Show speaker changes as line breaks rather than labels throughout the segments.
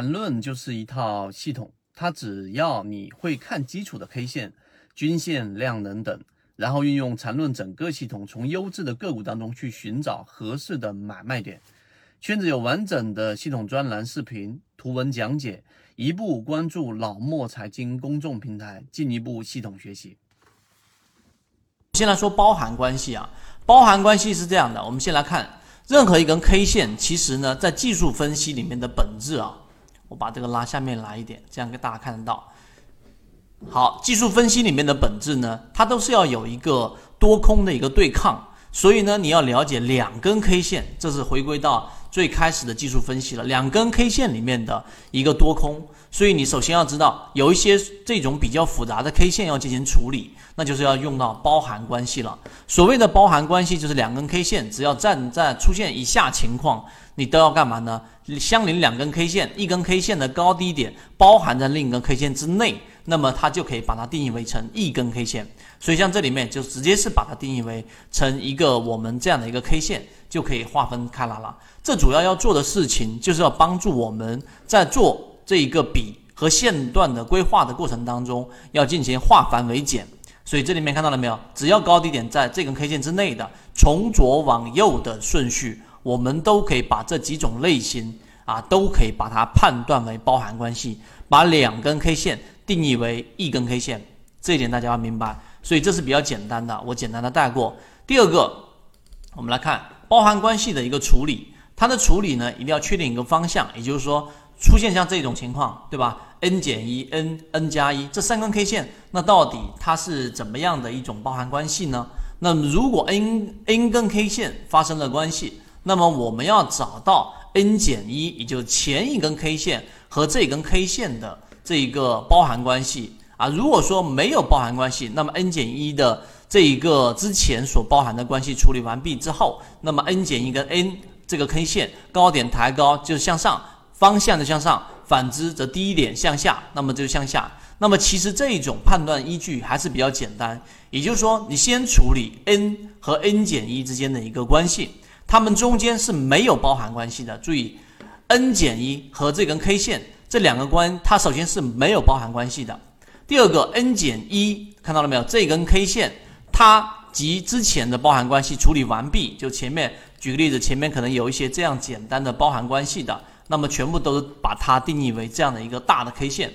缠论就是一套系统，它只要你会看基础的 K 线、均线、量能等，然后运用缠论整个系统，从优质的个股当中去寻找合适的买卖点。圈子有完整的系统专栏、视频、图文讲解，一步关注老莫财经公众平台，进一步系统学习。
先来说包含关系啊，包含关系是这样的，我们先来看任何一根 K 线，其实呢，在技术分析里面的本质啊。我把这个拉下面来一点，这样给大家看得到。好，技术分析里面的本质呢，它都是要有一个多空的一个对抗，所以呢，你要了解两根 K 线，这是回归到最开始的技术分析了。两根 K 线里面的一个多空，所以你首先要知道有一些这种比较复杂的 K 线要进行处理，那就是要用到包含关系了。所谓的包含关系，就是两根 K 线只要站在出现以下情况。你都要干嘛呢？相邻两根 K 线，一根 K 线的高低点包含在另一根 K 线之内，那么它就可以把它定义为成一根 K 线。所以像这里面就直接是把它定义为成一个我们这样的一个 K 线，就可以划分开来了。这主要要做的事情就是要帮助我们在做这一个笔和线段的规划的过程当中，要进行化繁为简。所以这里面看到了没有？只要高低点在这根 K 线之内的，从左往右的顺序。我们都可以把这几种类型啊，都可以把它判断为包含关系，把两根 K 线定义为一根 K 线，这一点大家要明白。所以这是比较简单的，我简单的带过。第二个，我们来看包含关系的一个处理，它的处理呢，一定要确定一个方向，也就是说，出现像这种情况，对吧？n 减一，n n 加一，这三根 K 线，那到底它是怎么样的一种包含关系呢？那如果 n n 根 K 线发生了关系，那么我们要找到 n 减一，也就是前一根 K 线和这根 K 线的这一个包含关系啊。如果说没有包含关系，那么 n 减一的这一个之前所包含的关系处理完毕之后，那么 n 减一跟 n 这个 K 线高点抬高就是向上方向的向上，反之则低一点向下，那么就向下。那么其实这一种判断依据还是比较简单，也就是说你先处理 n 和 n 减一之间的一个关系。它们中间是没有包含关系的。注意，n 减一和这根 K 线这两个关，它首先是没有包含关系的。第二个，n 减一看到了没有？这根 K 线它及之前的包含关系处理完毕，就前面举个例子，前面可能有一些这样简单的包含关系的，那么全部都把它定义为这样的一个大的 K 线。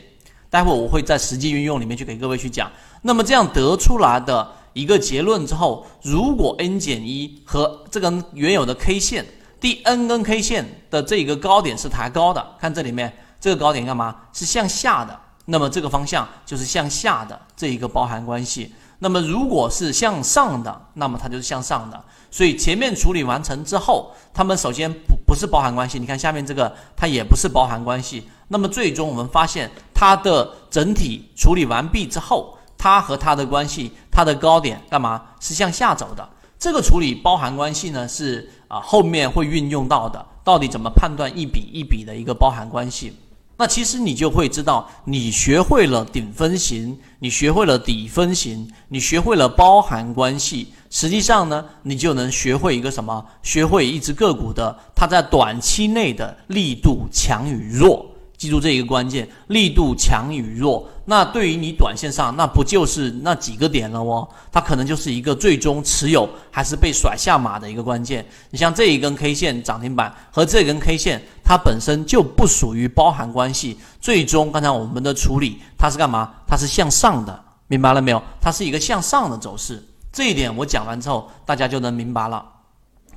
待会我会在实际运用里面去给各位去讲。那么这样得出来的。一个结论之后，如果 n 减一和这根原有的 K 线第 n 根 K 线的这一个高点是抬高的，看这里面这个高点干嘛？是向下的，那么这个方向就是向下的这一个包含关系。那么如果是向上的，那么它就是向上的。所以前面处理完成之后，它们首先不不是包含关系。你看下面这个，它也不是包含关系。那么最终我们发现它的整体处理完毕之后。它和它的关系，它的高点干嘛是向下走的？这个处理包含关系呢，是啊后面会运用到的。到底怎么判断一笔一笔的一个包含关系？那其实你就会知道，你学会了顶分型，你学会了底分型，你学会了包含关系，实际上呢，你就能学会一个什么？学会一只个股的它在短期内的力度强与弱。记住这一个关键，力度强与弱，那对于你短线上，那不就是那几个点了哦？它可能就是一个最终持有还是被甩下马的一个关键。你像这一根 K 线涨停板和这根 K 线，它本身就不属于包含关系。最终，刚才我们的处理，它是干嘛？它是向上的，明白了没有？它是一个向上的走势。这一点我讲完之后，大家就能明白了。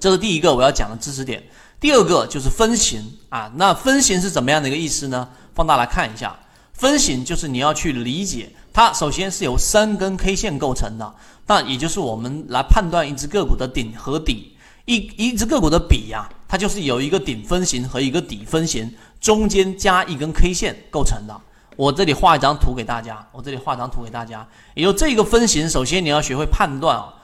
这是第一个我要讲的知识点。第二个就是分型啊，那分型是怎么样的一个意思呢？放大来看一下，分型就是你要去理解它，首先是由三根 K 线构成的，那也就是我们来判断一只个股的顶和底，一一只个股的底呀，它就是有一个顶分型和一个底分型，中间加一根 K 线构成的。我这里画一张图给大家，我这里画张图给大家，也就这个分型，首先你要学会判断啊。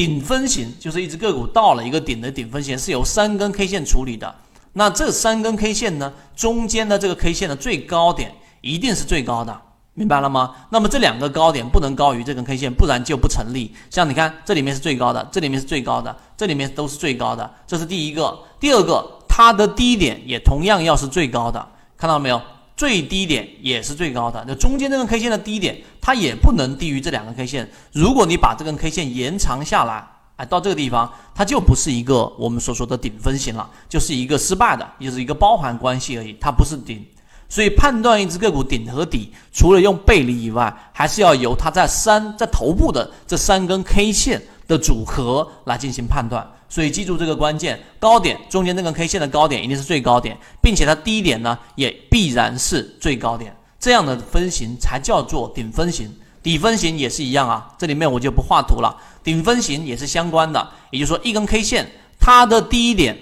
顶分型就是一只个股到了一个顶的顶分型是由三根 K 线处理的，那这三根 K 线呢，中间的这个 K 线的最高点一定是最高的，明白了吗？那么这两个高点不能高于这根 K 线，不然就不成立。像你看这里面是最高的，这里面是最高的，这里面都是最高的，这是第一个。第二个，它的低点也同样要是最高的。看到没有？最低点也是最高的，那中间这根 K 线的低点，它也不能低于这两根 K 线。如果你把这根 K 线延长下来，哎，到这个地方，它就不是一个我们所说的顶分型了，就是一个失败的，也是一个包含关系而已，它不是顶。所以判断一只个股顶和底，除了用背离以外，还是要由它在三在头部的这三根 K 线的组合来进行判断。所以记住这个关键，高点中间那根 K 线的高点一定是最高点，并且它低点呢也必然是最高点，这样的分型才叫做顶分型。底分型也是一样啊，这里面我就不画图了。顶分型也是相关的，也就是说一根 K 线它的低点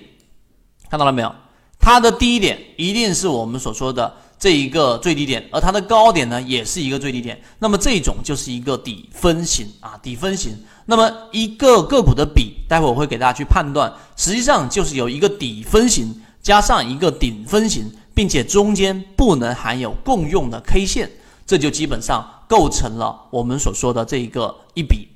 看到了没有？它的低点一定是我们所说的这一个最低点，而它的高点呢也是一个最低点。那么这种就是一个底分型啊，底分型。那么一个个股的比，待会我会给大家去判断，实际上就是有一个底分型加上一个顶分型，并且中间不能含有共用的 K 线，这就基本上构成了我们所说的这一个一笔。